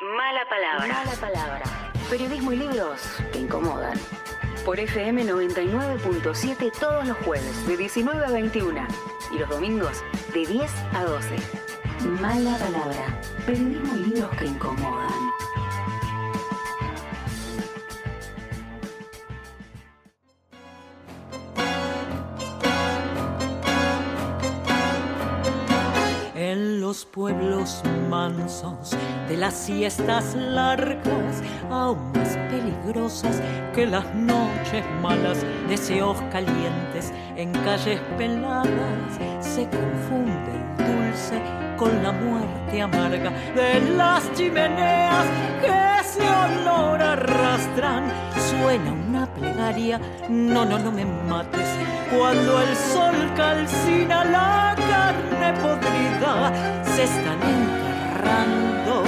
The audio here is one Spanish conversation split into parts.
Mala palabra. Mala palabra. Periodismo y libros que incomodan. Por FM 99.7 todos los jueves de 19 a 21 y los domingos de 10 a 12. Mala palabra. Periodismo y libros que incomodan. Pueblos mansos de las siestas largas, aún más peligrosas que las noches malas, deseos calientes en calles peladas, se confunde el dulce con la muerte amarga de las chimeneas que ese olor arrastran. Suena una no, no, no me mates, cuando el sol calcina la carne podrida, se están enterrando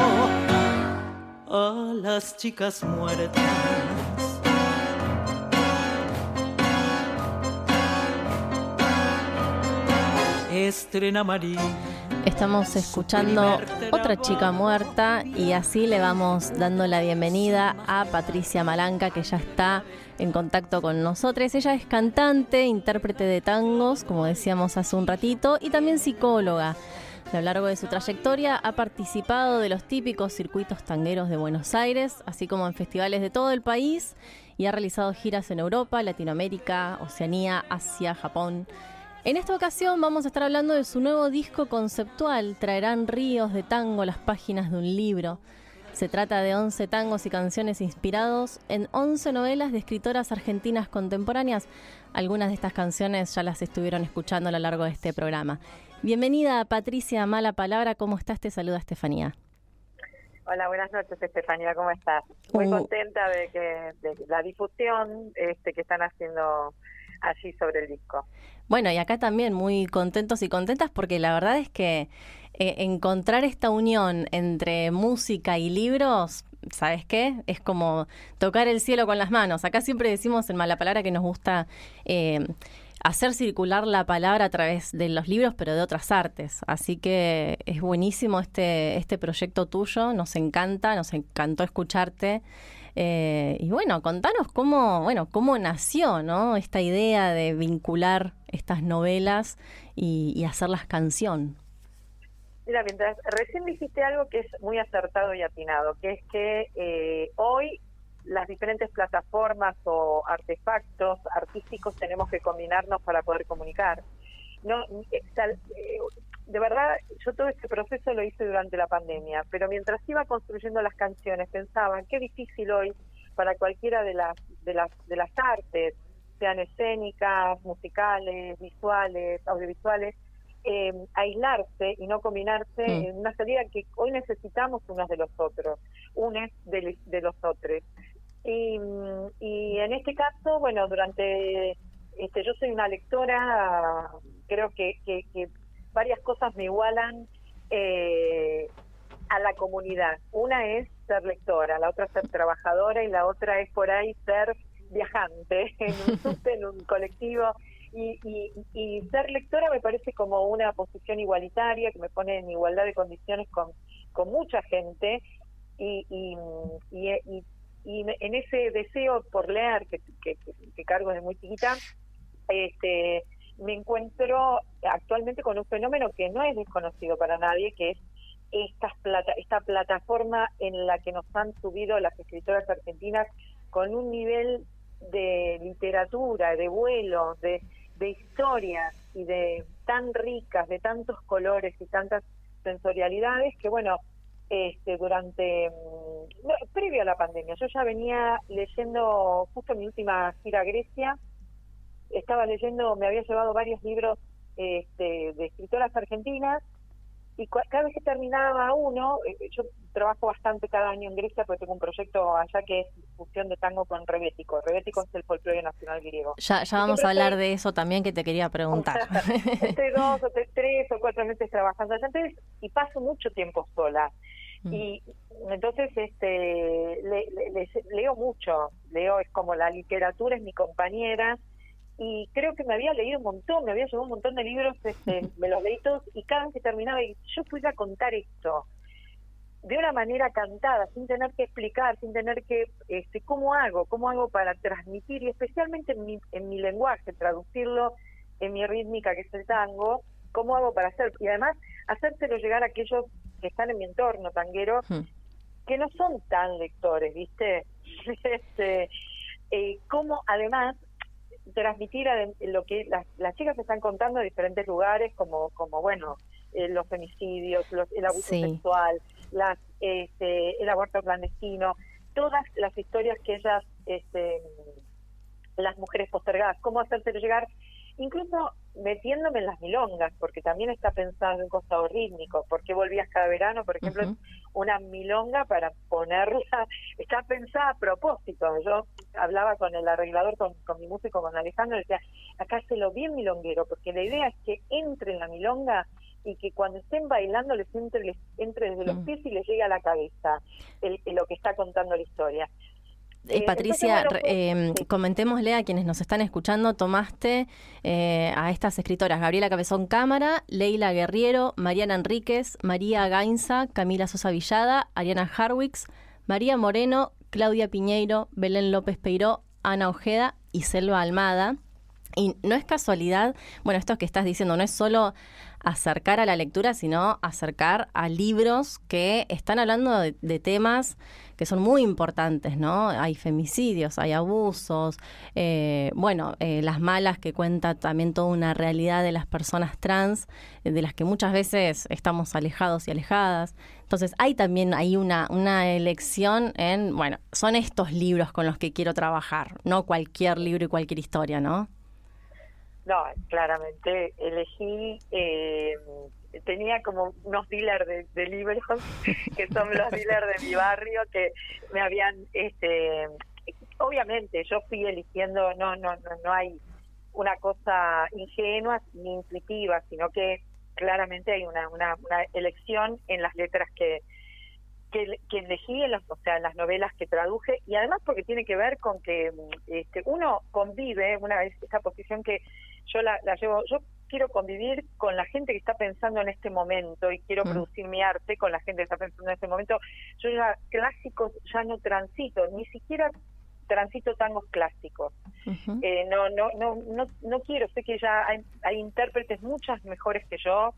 a las chicas muertas. Estrena María. Estamos escuchando otra chica muerta y así le vamos dando la bienvenida a Patricia Malanca que ya está en contacto con nosotros. Ella es cantante, intérprete de tangos, como decíamos hace un ratito, y también psicóloga. A lo largo de su trayectoria ha participado de los típicos circuitos tangueros de Buenos Aires, así como en festivales de todo el país, y ha realizado giras en Europa, Latinoamérica, Oceanía, Asia, Japón. En esta ocasión vamos a estar hablando de su nuevo disco conceptual, Traerán ríos de tango las páginas de un libro. Se trata de 11 tangos y canciones inspirados en 11 novelas de escritoras argentinas contemporáneas. Algunas de estas canciones ya las estuvieron escuchando a lo largo de este programa. Bienvenida Patricia Mala Palabra, ¿cómo estás? Te saluda Estefanía. Hola, buenas noches Estefanía, ¿cómo estás? Muy Uh. contenta de que de la difusión este, que están haciendo allí sobre el disco. Bueno, y acá también muy contentos y contentas porque la verdad es que eh, encontrar esta unión entre música y libros, ¿sabes qué? Es como tocar el cielo con las manos. Acá siempre decimos en Mala Palabra que nos gusta eh, hacer circular la palabra a través de los libros, pero de otras artes. Así que es buenísimo este, este proyecto tuyo, nos encanta, nos encantó escucharte. Eh, y bueno, contanos cómo, bueno, cómo nació, ¿no? Esta idea de vincular estas novelas y, hacerlas canción. Mira, mientras recién dijiste algo que es muy acertado y atinado, que es que eh, hoy las diferentes plataformas o artefactos artísticos tenemos que combinarnos para poder comunicar. No, eh, eh, de verdad, yo todo este proceso lo hice durante la pandemia, pero mientras iba construyendo las canciones pensaba qué difícil hoy para cualquiera de las de las de las artes, sean escénicas, musicales, visuales, audiovisuales, eh, aislarse y no combinarse Mm. en una salida que hoy necesitamos unos de los otros, unos de, de los otros. Y, y en este caso, bueno, durante, este, yo soy una lectora, creo que, que, que varias cosas me igualan eh, a la comunidad. Una es ser lectora, la otra ser trabajadora y la otra es por ahí ser viajante en un subte, en un colectivo. Y, y, y ser lectora me parece como una posición igualitaria que me pone en igualdad de condiciones con, con mucha gente y, y, y, y- en ese deseo por leer que, que, que cargo desde muy chiquita, este, me encuentro actualmente con un fenómeno que no es desconocido para nadie, que es estas plata, esta plataforma en la que nos han subido las escritoras argentinas con un nivel de literatura, de vuelos, de, de historias y de tan ricas, de tantos colores y tantas sensorialidades que bueno, este durante mm, no, previo a la pandemia, yo ya venía leyendo justo mi última gira a Grecia, estaba leyendo, me había llevado varios libros este, de escritoras argentinas y cada vez que terminaba uno, eh, yo trabajo bastante cada año en Grecia porque tengo un proyecto allá que es fusión de tango con rebético. Rebético es el folclore nacional griego. Ya, ya vamos a hablar de eso también que te quería preguntar. Estoy dos o tres, tres o cuatro meses trabajando allá entonces, y paso mucho tiempo sola. Mm. Y entonces este le- le- le- leo mucho, leo, es como la literatura es mi compañera y creo que me había leído un montón, me había llevado un montón de libros, este, me los leí todos y cada vez que terminaba, y yo pudiera contar esto. de una manera cantada, sin tener que explicar, sin tener que, este, ¿cómo hago? ¿Cómo hago para transmitir? Y especialmente en mi, en mi lenguaje, traducirlo en mi rítmica, que es el tango, ¿cómo hago para hacer? Y además, hacérselo llegar a aquellos que están en mi entorno tanguero, Hmm. que no son tan lectores, ¿viste? este, eh, ¿Cómo además transmitir lo que las, las chicas están contando de diferentes lugares, como, como bueno, eh, los femicidios, los- el abuso Sí. sexual, las, este, el aborto clandestino, todas las historias que ellas, este, las mujeres postergadas, cómo hacérselo llegar, incluso metiéndome en las milongas, porque también está pensado en costado rítmico, porque volvías cada verano, por ejemplo, una milonga para ponerla, está pensada a propósito. Yo hablaba con el arreglador, con, con mi músico, con Alejandro, y decía, acá se lo bien milonguero, porque la idea es que entre en la milonga y que cuando estén bailando les entre, les entre desde los Mm. pies y les llegue a la cabeza el, el- lo que está contando la historia. Eh, Eh, Patricia, entonces, bueno, re- eh, comentémosle a quienes nos están escuchando, tomaste eh, a estas escritoras, Gabriela Cabezón Cámara, Leila Guerriero, Mariana Enríquez, María Gainza, Camila Sosa Villada, Ariana Harwix, María Moreno, Claudia Piñeiro, Belén López Peiró, Ana Ojeda y Selva Almada. Y no es casualidad, bueno, esto que estás diciendo no es solo acercar a la lectura, sino acercar a libros que están hablando de, de temas que son muy importantes, ¿no? Hay femicidios, hay abusos, eh, bueno, eh, las malas que cuenta también toda una realidad de las personas trans, eh, de las que muchas veces estamos alejados y alejadas. Entonces hay también ahí una, una elección en, bueno, son estos libros con los que quiero trabajar, no cualquier libro y cualquier historia, ¿no? No, claramente elegí, eh, tenía como unos dealers de, de libros, que son los dealers de mi barrio, que me habían, este, obviamente yo fui eligiendo, no, no, no, no hay una cosa ingenua ni intuitiva, sino que claramente hay una, una, una elección en las letras que, que, que elegí, en las, o sea, en las novelas que traduje, y además porque tiene que ver con que este, uno convive, una vez esa posición que yo la, la llevo, yo quiero convivir con la gente que está pensando en este momento y quiero Mm. producir mi arte con la gente que está pensando en este momento. Yo ya clásicos ya no transito, ni siquiera transito tangos clásicos. Eh, no, no, no, no, no quiero, sé que ya hay, hay intérpretes muchas mejores que yo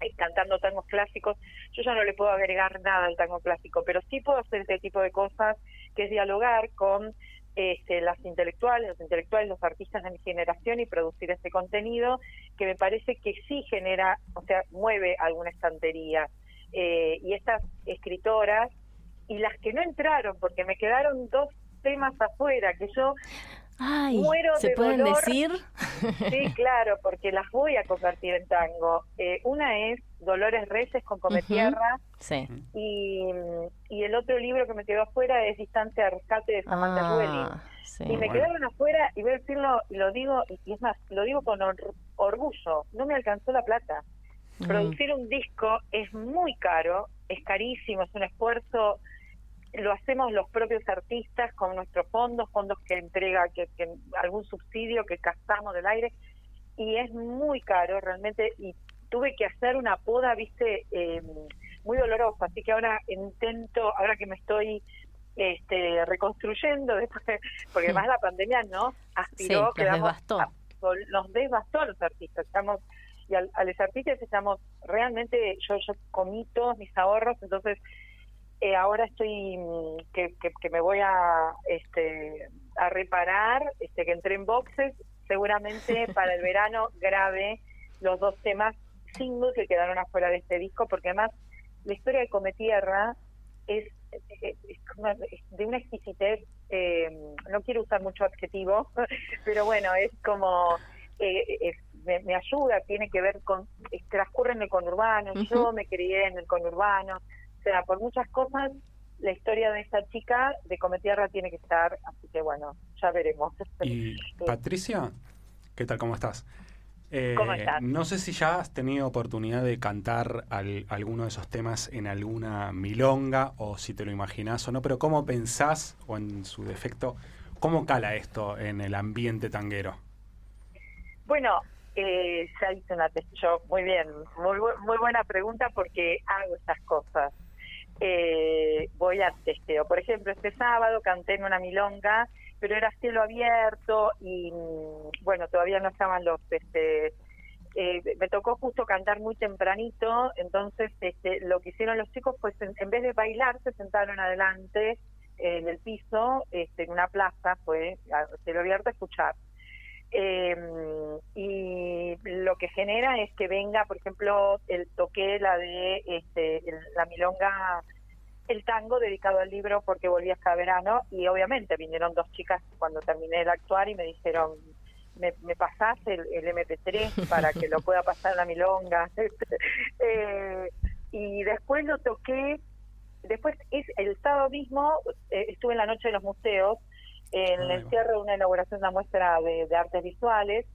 eh, cantando tangos clásicos. Yo ya no le puedo agregar nada al tango clásico, pero sí puedo hacer este tipo de cosas, que es dialogar con este, las intelectuales, los intelectuales, los artistas de mi generación y producir este contenido que me parece que sí genera, o sea, mueve alguna estantería. Eh, y estas escritoras y las que no entraron, porque me quedaron dos temas afuera, que yo Ay, muero ¿se de pueden dolor. decir? Sí, claro, porque las voy a convertir en tango. Eh, una es Dolores Reyes con Come Ujú. Tierra Sí. y, y el otro libro que me quedó afuera es Distancia de Rescate de Samantha. Ah, sí. Y me bueno. quedaron afuera, y voy a decirlo, y lo digo, y es más, lo digo con or- orgullo, no me alcanzó la plata. Mm. Producir un disco es muy caro, es carísimo, es un esfuerzo, lo hacemos los propios artistas con nuestros fondos, fondos que entrega que, que algún subsidio que gastamos del aire, y es muy caro realmente, y tuve que hacer una poda, viste, eh, muy dolorosa, así que ahora intento, ahora que me estoy este, reconstruyendo, después, porque además la pandemia nos aspiró, Sí, nos quedamos devastó. absol- nos devastó a los artistas, estamos y al- a, los artistas estamos realmente yo yo comí todos mis ahorros entonces eh, ahora estoy mm, que, que, que me voy a este a reparar este que entré en boxes seguramente para el verano grave los dos temas singles que quedaron afuera de este disco porque además la historia de Cometierra es, es- es de una exquisitez eh, no quiero usar mucho adjetivo pero bueno es como eh, es- me, me ayuda, tiene que ver con, eh, transcurre en el conurbano, yo me crié en el conurbano, o sea, por muchas cosas la historia de esta chica de Cometierra tiene que estar, así que bueno, ya veremos. Y Patricia, ¿qué tal? ¿Cómo estás? Eh, ¿Cómo estás? No sé si ya has tenido oportunidad de cantar al- alguno de esos temas en alguna milonga o si te lo imaginás o no, pero ¿cómo pensás, o en su defecto, cómo cala esto en el ambiente tanguero? Bueno, eh, ya hice una show, muy bien, muy, muy buena pregunta porque hago estas cosas. Eh, voy a testeo. Por ejemplo, este sábado canté en una milonga, pero era cielo abierto y mm, bueno, todavía no estaban los este eh, me tocó justo cantar muy tempranito, entonces este, lo que hicieron los chicos, pues en, vez de bailar, se sentaron adelante en el piso, este, en una plaza, fue se lo abierto a escuchar. Em, y lo que genera es que venga, por ejemplo, el toque la de este, la milonga, el tango dedicado al libro porque volví hasta verano y obviamente vinieron dos chicas cuando terminé de actuar y me dijeron, me, me pasás el, MP3 para que lo pueda pasar la milonga. eh, y después lo toqué, después es el sábado mismo eh, estuve en la noche de los museos, en el cierre de una inauguración de una muestra de, artes visuales,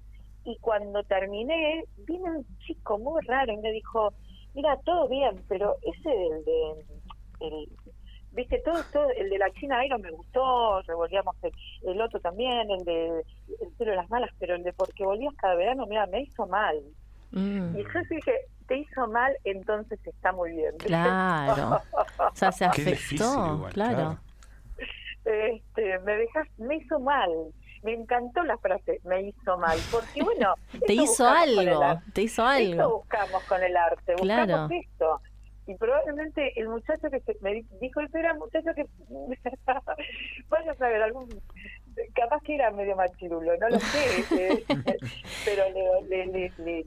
y cuando terminé, vino un chico muy raro y me dijo, mira, todo bien, pero ese del de, el, viste, todo, todo, el de la China Iron me gustó, revolvíamos el, otro también, el de el cielo de las malas, pero el de porque volvías cada verano, mira, me hizo mal. Mm. Y yo dije, te hizo mal, entonces está muy bien. Claro. o sea, se afectó, claro. Este, me dejas, me hizo mal. Me encantó la frase, me hizo mal, porque bueno, te hizo algo, te hizo algo. Buscamos con el arte, buscamos esto y probablemente el muchacho que me dijo eso era un muchacho que vaya a saber algún capaz que era medio machirulo no lo sé eh, pero le, le, le,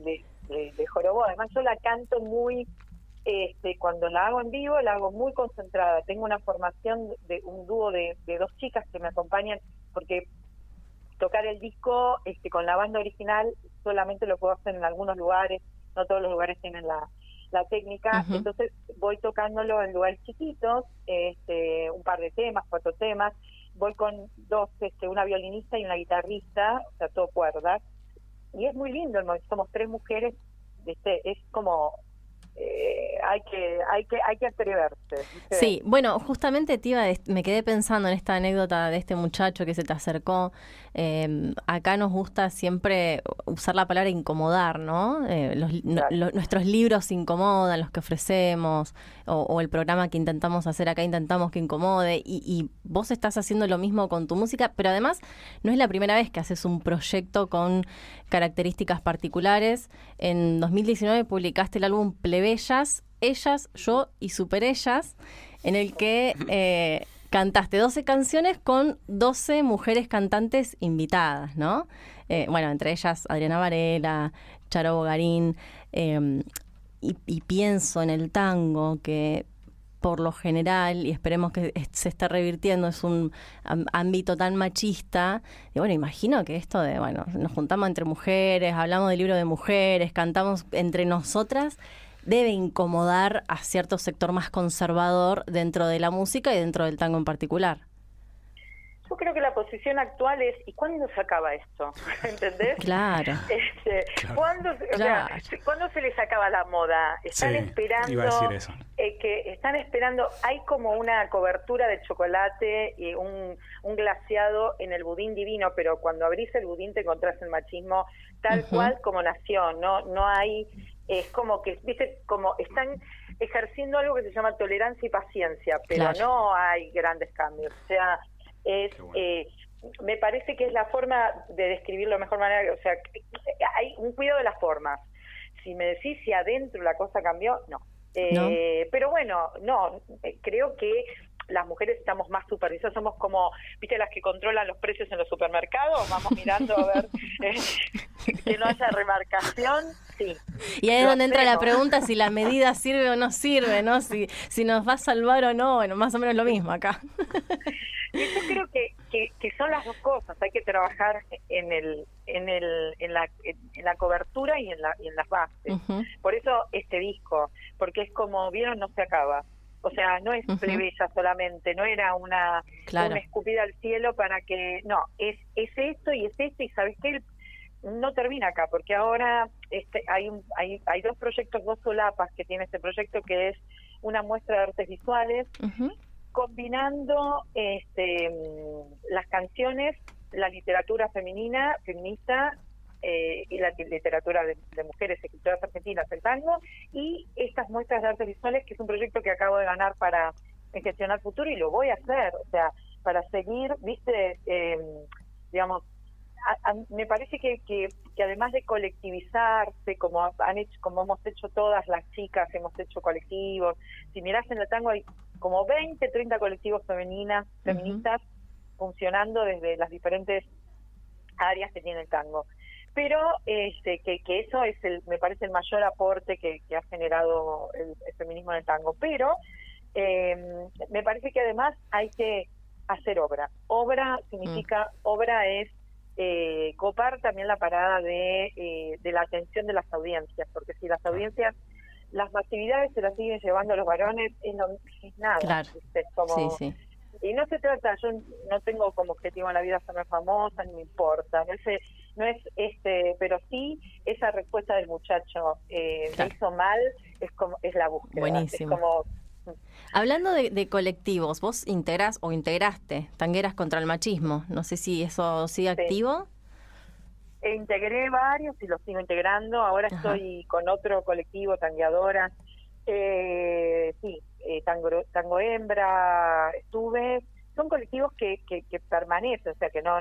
le, le jorobó además yo la canto muy este, cuando la hago en vivo la hago muy concentrada. Tengo una formación de un dúo de, de dos chicas que me acompañan porque tocar el disco este, con la banda original solamente lo puedo hacer en algunos lugares no todos los lugares tienen la la técnica, entonces voy tocándolo en lugares chiquitos, este, un par de temas, cuatro temas, voy con dos, este, una violinista y una guitarrista, o sea, todo cuerdas, y es muy lindo, somos tres mujeres, este, es como eh, hay que hay que hay que atreverse sí bueno justamente te iba me quedé pensando en esta anécdota de este muchacho que se te acercó. Em, acá nos gusta siempre usar la palabra incomodar no, eh, nuestros libros incomodan los que ofrecemos o, el programa que intentamos hacer acá intentamos que incomode y, y vos estás haciendo lo mismo con tu música pero además no es la primera vez que haces un proyecto con características particulares. En 2019 publicaste el álbum Plebe Bellas, Ellas, Yo y Super Ellas, en el que eh, cantaste 12 canciones con 12 mujeres cantantes invitadas, ¿no? Eh, bueno, entre ellas Adriana Varela, Charo Bogarín, em, y, pienso en el tango que por lo general, y esperemos que se esté revirtiendo, es un ámbito tan machista. Y bueno, imagino que esto de, bueno, nos juntamos entre mujeres, hablamos del libro de mujeres, cantamos entre nosotras, debe incomodar a cierto sector más conservador dentro de la música y dentro del tango en particular. Yo creo que la posición actual es ¿y cuándo se acaba esto? ¿Entendés? Claro. Este, ¿cuándo, se les acaba la moda? Están esperando eh, que están esperando, hay como una cobertura de chocolate y un, un glaciado en el budín divino, pero cuando abrís el budín te encontrás el machismo tal cual como nació, no no hay es como que, viste, como están ejerciendo algo que se llama tolerancia y paciencia, pero no hay grandes cambios. O sea, es, eh, me parece que es la forma de describirlo de mejor manera, o sea, hay un cuidado de las formas. Si me decís si adentro la cosa cambió, no. Eh, Pero bueno, no, eh, creo que las mujeres estamos más supervisadas, somos como, viste, las que controlan los precios en los supermercados, vamos mirando a ver eh, que no haya remarcación, sí. Y ahí es donde entra la pregunta si la medida sirve o no sirve, ¿no? Si, si nos va a salvar o no, bueno, más o menos lo mismo acá. yo creo que, que, son las dos cosas, hay que trabajar en el en el en la, en la cobertura y en, la, y en las bases. Por eso este disco, porque es como vieron no se acaba. O sea, no es plebeya solamente, no era una, una, escupida al cielo para que, no, es, es esto y es esto y sabes qué, no termina acá, porque ahora este, hay, un, hay, hay dos proyectos, dos solapas que tiene este proyecto, que es una muestra de artes visuales, combinando este, las canciones, la literatura femenina, feminista, eh, y la literatura de, mujeres escritoras argentinas, el tango, y estas muestras de artes visuales, que es un proyecto que acabo de ganar para Gestionar Futuro y lo voy a hacer, o sea, para seguir, viste, eh, digamos, me parece que, que, además de colectivizarse, como han hecho, como hemos hecho todas las chicas, hemos hecho colectivos, si miras en el tango hay como 20, 30 colectivos femeninas, feministas funcionando desde las diferentes áreas que tiene el tango. Pero este, que, que eso es, el, me parece, el mayor aporte que, ha generado el, feminismo en el tango. Pero eh, me parece que además hay que hacer obra. Obra significa, mm. obra es eh, copar también la parada de, eh, de la atención de las audiencias, porque si las audiencias, las actividades se las siguen llevando los varones, es, no, es nada. Como, sí, sí. Y no se trata, yo no tengo como objetivo en la vida ser famosa, ni me importa, no es, no es este, pero sí esa respuesta del muchacho, eh, me hizo mal, es como es la búsqueda. Buenísimo. Es como Hablando de, colectivos, vos integras o integraste Tangueras contra el Machismo. No sé si eso sigue activo. E integré varios y los sigo integrando. Ahora estoy con otro colectivo, Tangueadoras. Eh, sí, eh, tango, tango Hembra, estuve. Son colectivos que, que, permanecen, o sea, que no,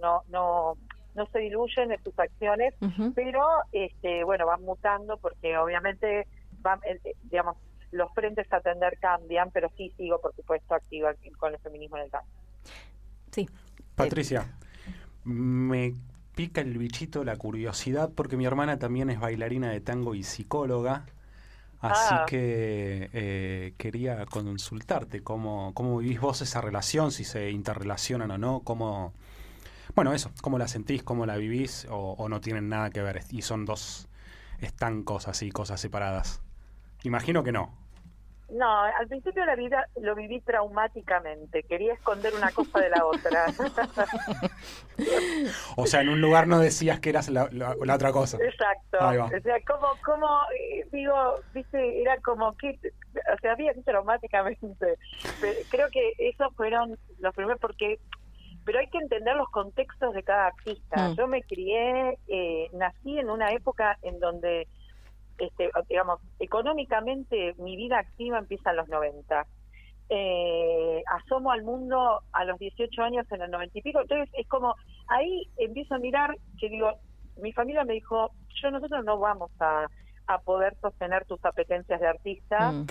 no, no, no, se diluyen en sus acciones, pero este, bueno, van mutando porque obviamente van, eh, digamos, los frentes a atender cambian, pero sí sigo, por supuesto, activa con el feminismo en el campo. Sí. Patricia, me pica el bichito la curiosidad porque mi hermana también es bailarina de tango y psicóloga. Así ah. que eh, quería consultarte cómo, cómo vivís vos esa relación, si se interrelacionan o no, cómo, bueno, eso, cómo la sentís, cómo la vivís o, o no tienen nada que ver y son dos estancos así, cosas separadas. Imagino que no. No, al principio de la vida lo viví traumáticamente. Quería esconder una cosa de la otra. o sea, en un lugar no decías que eras la, otra cosa. Exacto. O sea, como, como, eh, digo, viste, era como que, o sea, había traumáticamente. creo que esos fueron los primeros porque pero hay que entender los contextos de cada artista. Mm. Yo me crié, eh, nací en una época en donde este, digamos, económicamente mi vida activa empieza en los 90. Eh, asomo al mundo a los 18 años en el 90 y pico, entonces es como, ahí empiezo a mirar que digo, mi familia me dijo, yo nosotros no vamos a, a poder sostener tus apetencias de artista, mm.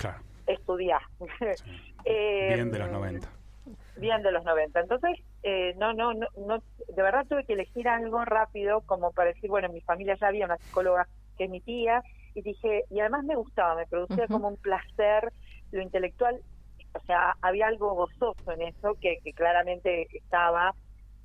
estudiar. bien de los 90. Bien de los 90. Entonces, eh, no, no, no, no, de verdad tuve que elegir algo rápido como para decir, bueno, en mi familia ya había una psicóloga que es mi tía, y dije, y además me gustaba, me producía como un placer lo intelectual, o sea, había algo gozoso en eso que, claramente estaba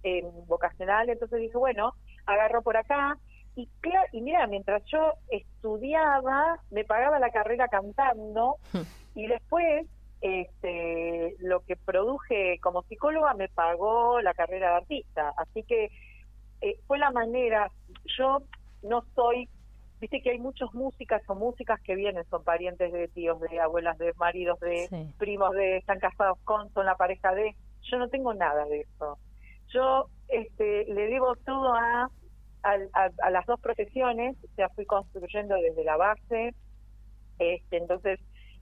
en vocacional, entonces dije, bueno, agarro por acá, y, y mira, mientras yo estudiaba, me pagaba la carrera cantando, y después este, lo que produje como psicóloga me pagó la carrera de artista. Así que eh, fue la manera, yo no soy Viste que hay muchas músicas o músicas que vienen, son parientes de tíos, de abuelas, de maridos, de primos, de están casados con, son la pareja de. Yo no tengo nada de eso. Yo este, le debo todo a, a, las dos profesiones, o sea, fui construyendo desde la base. Este, entonces,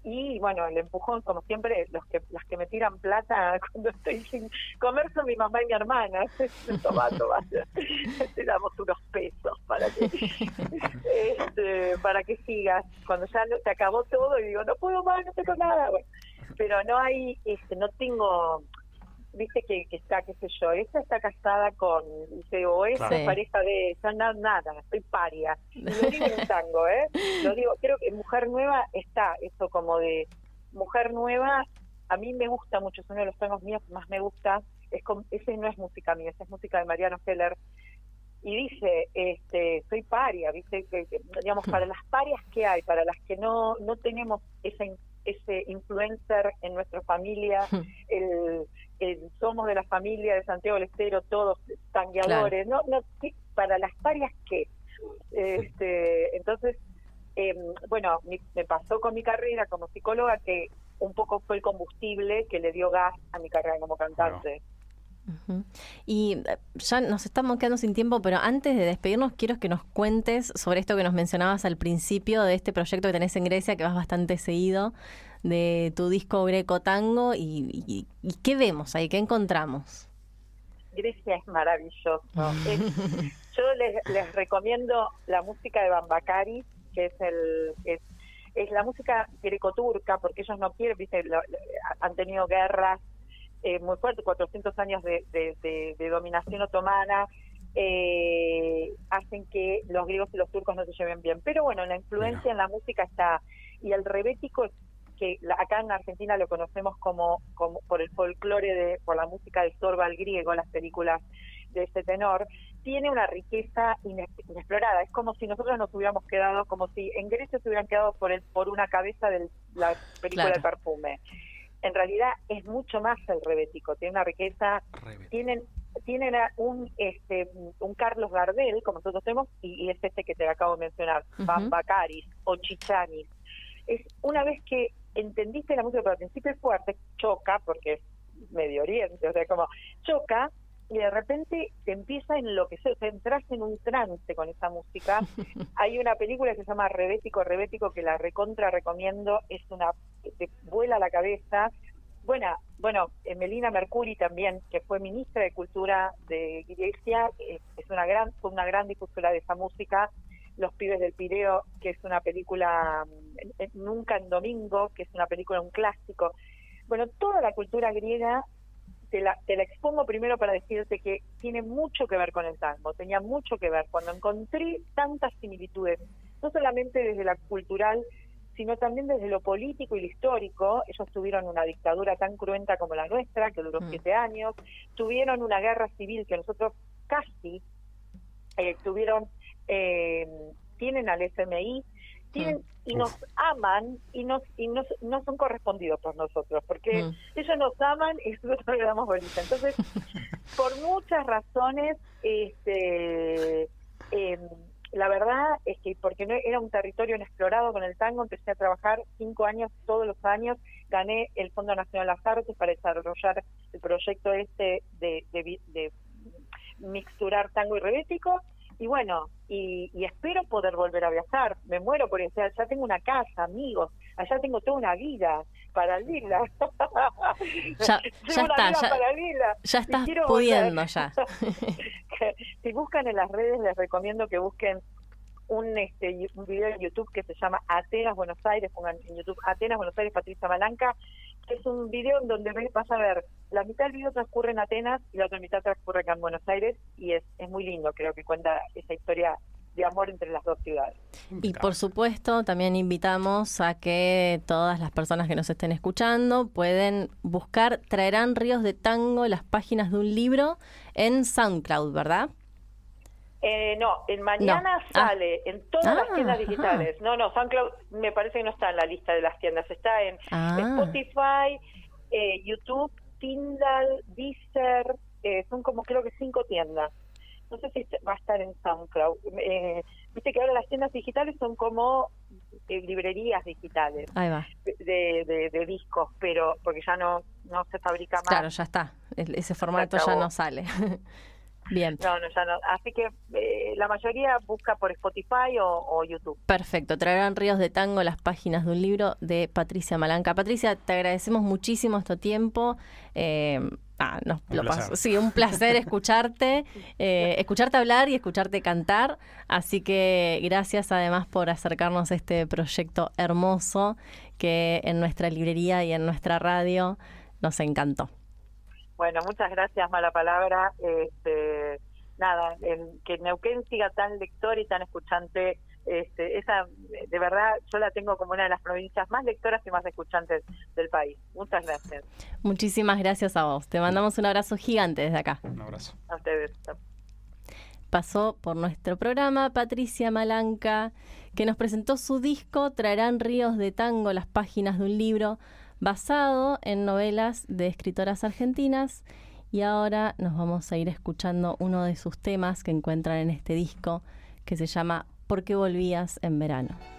y bueno, el empujón, como siempre, los que las que me tiran plata cuando estoy sin comer son mi mamá y mi hermana. toma, toma, te damos unos pesos para que este, para que sigas. Cuando ya te acabó todo y digo, no puedo más, no tengo nada. Bueno, pero no hay, este, no tengo viste que, que está, qué sé yo, esa está casada con, dice, o esa pareja de, esa, nada, nada, estoy paria. Y lo digo en tango, ¿eh? Lo digo, creo que Mujer Nueva está, eso como de, Mujer Nueva, a mí me gusta mucho, es uno de los tangos míos que más me gusta, es con, ese no es música mía, esa es música de Mariano Heller, y dice, este, soy paria, ¿viste? Que, digamos, para las parias que hay, para las que no, no tenemos ese, ese influencer en nuestra familia, el, somos de la familia de Santiago del Estero, todos tangueadores, no, no, para las parias qué. Este, entonces, em, bueno, me pasó con mi carrera como psicóloga que un poco fue el combustible que le dio gas a mi carrera como cantante. Y eh, ya nos estamos quedando sin tiempo, pero antes de despedirnos quiero que nos cuentes sobre esto que nos mencionabas al principio de este proyecto que tenés en Grecia, que vas bastante seguido, de tu disco Greco Tango, y, qué vemos ahí, qué encontramos. Grecia es maravilloso. yo les, recomiendo la música de Bambacari, que es el es, es la música greco-turca, porque ellos no quieren, viste, han tenido guerras eh, muy fuerte, 400 años de, dominación otomana, eh, hacen que los griegos y los turcos no se lleven bien. Pero bueno, la influencia en la música está, y el rebético, que acá en Argentina lo conocemos como, como por el folclore, de, por la música de Sorba griego, las películas de ese tenor, tiene una riqueza inexplorada. Es como si nosotros nos hubiéramos quedado, como si en Grecia se hubieran quedado por, el, por una cabeza de la película de perfume en realidad es mucho más el rebético, tiene una riqueza, tienen tienen un este un Carlos Gardel, como nosotros tenemos, y, es este que te acabo de mencionar, Bambacaris o Chichanis. Es una vez que entendiste la música, pero al principio es fuerte, choca, porque es Medio Oriente, o sea, como choca, y de repente te empieza a enloquecer, te entras en un trance con esa música. Hay una película que se llama Rebético, Rebético, que la recontra recomiendo, es una, te vuela la cabeza. Bueno, bueno, Melina Mercuri también, que fue ministra de Cultura de Grecia, es una gran, fue una gran difusora de esa música. Los pibes del Pireo, que es una película mm, Nunca en Domingo, que es una película, un clásico. Bueno, toda la cultura griega te la, te la expongo primero para decirte que tiene mucho que ver con el tango, tenía mucho que ver. Cuando encontré tantas similitudes, no solamente desde la cultural, sino también desde lo político y lo histórico. Ellos tuvieron una dictadura tan cruenta como la nuestra, que duró mm. siete años, tuvieron una guerra civil que nosotros casi eh, tuvieron, eh, tienen al FMI, tienen, y nos aman y nos y no son correspondidos por nosotros, porque mm. ellos nos aman y nosotros le damos bolita. Entonces, por muchas razones, este em, la verdad es que porque no era un territorio inexplorado con el tango, empecé a trabajar cinco años, todos los años, gané el Fondo Nacional de las Artes para desarrollar el proyecto este de, de, de mixturar tango y rebético y bueno, y, espero poder volver a viajar. Me muero por eso. Ya tengo una casa, amigos. Allá tengo toda una vida para Lila. Ya, ya está. Ya, estás pudiendo ya. si buscan en las redes, les recomiendo que busquen un este un video en YouTube que se llama Atenas Buenos Aires, pongan en YouTube Atenas Buenos Aires Patricia Malanca es un video en donde vas a ver, la mitad del video transcurre en Atenas y la otra mitad transcurre acá en Buenos Aires y es, es muy lindo, creo que cuenta esa historia de amor entre las dos ciudades. Y por supuesto, también invitamos a que todas las personas que nos estén escuchando pueden buscar Traerán Ríos de Tango, las páginas de un libro en SoundCloud, ¿verdad? Eh, no, en mañana ah. sale en todas las ah, tiendas digitales. No, no, SoundCloud me parece que no está en la lista de las tiendas. Está en ah. Spotify, eh, YouTube, Tindal, Deezer. Eh, son como creo que cinco tiendas. No sé si va a estar en SoundCloud. Viste que ahora las tiendas digitales son como librerías digitales De, de, discos, pero porque ya no no se fabrica más. Claro, ya está. Ese formato ya no sale. Bien. No, no, ya no. Así que eh, la mayoría busca por Spotify o, YouTube. Perfecto. Traerán Ríos de Tango las páginas de un libro de Patricia Malanca. Patricia, te agradecemos muchísimo este tiempo. Eh, ah, lo paso. Sí, un placer escucharte, eh, escucharte hablar y escucharte cantar. Así que gracias además por acercarnos a este proyecto hermoso que en nuestra librería y en nuestra radio nos encantó. Bueno, muchas gracias, mala palabra. Este, nada, en, que Neuquén siga tan lector y tan escuchante. Este, esa, de verdad, yo la tengo como una de las provincias más lectoras y más escuchantes del país. Muchas gracias. Muchísimas gracias a vos. Te mandamos un abrazo gigante desde acá. Un abrazo. A ustedes. Pasó por nuestro programa Patricia Malanca, que nos presentó su disco Traerán ríos de tango, las páginas de un libro basado en novelas de escritoras argentinas. Y ahora nos vamos a ir escuchando uno de sus temas que encuentran en este disco que se llama ¿Por qué volvías en verano?